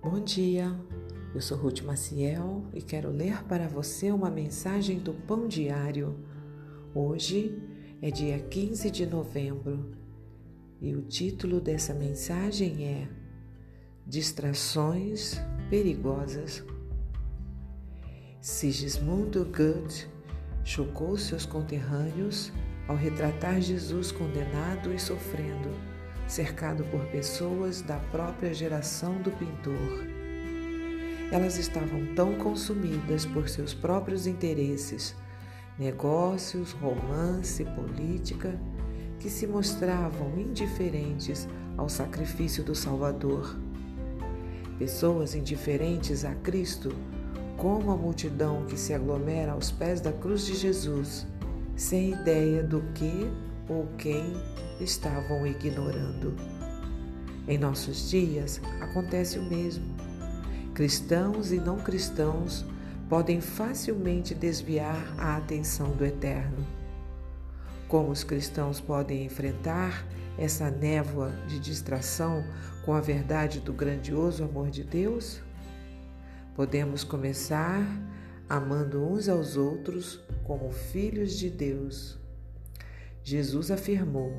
Bom dia, eu sou Ruth Maciel e quero ler para você uma mensagem do Pão Diário. Hoje é dia 15 de novembro e o título dessa mensagem é Distrações Perigosas. Sigismundo Goethe chocou seus conterrâneos ao retratar Jesus condenado e sofrendo cercado por pessoas da própria geração do pintor. Elas estavam tão consumidas por seus próprios interesses, negócios, romance, política, que se mostravam indiferentes ao sacrifício do Salvador. Pessoas indiferentes a Cristo, como a multidão que se aglomera aos pés da cruz de Jesus, sem ideia do que ou quem estavam ignorando. Em nossos dias acontece o mesmo. Cristãos e não cristãos podem facilmente desviar a atenção do Eterno. Como os cristãos podem enfrentar essa névoa de distração com a verdade do grandioso amor de Deus? Podemos começar amando uns aos outros como filhos de Deus. Jesus afirmou: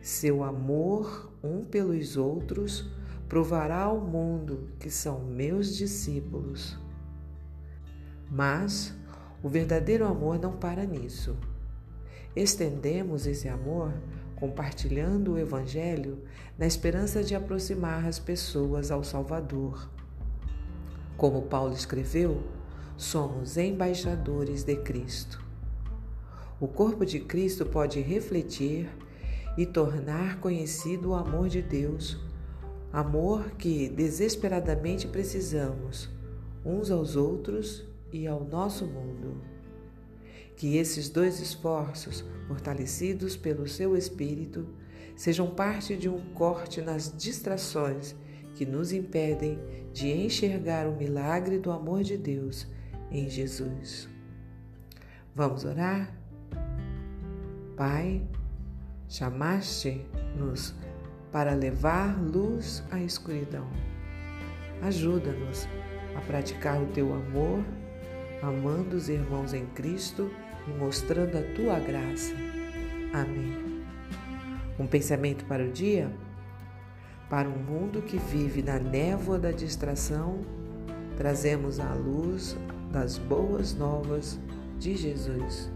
seu amor um pelos outros provará ao mundo que são meus discípulos. Mas o verdadeiro amor não para nisso. Estendemos esse amor compartilhando o Evangelho na esperança de aproximar as pessoas ao Salvador. Como Paulo escreveu, somos embaixadores de Cristo. O corpo de Cristo pode refletir e tornar conhecido o amor de Deus, amor que desesperadamente precisamos uns aos outros e ao nosso mundo. Que esses dois esforços, fortalecidos pelo seu Espírito, sejam parte de um corte nas distrações que nos impedem de enxergar o milagre do amor de Deus em Jesus. Vamos orar? Pai, Chamaste-nos para levar luz à escuridão. Ajuda-nos a praticar o teu amor, amando os irmãos em Cristo e mostrando a tua graça. Amém. Um pensamento para o dia? Para um mundo que vive na névoa da distração, trazemos a luz das boas novas de Jesus.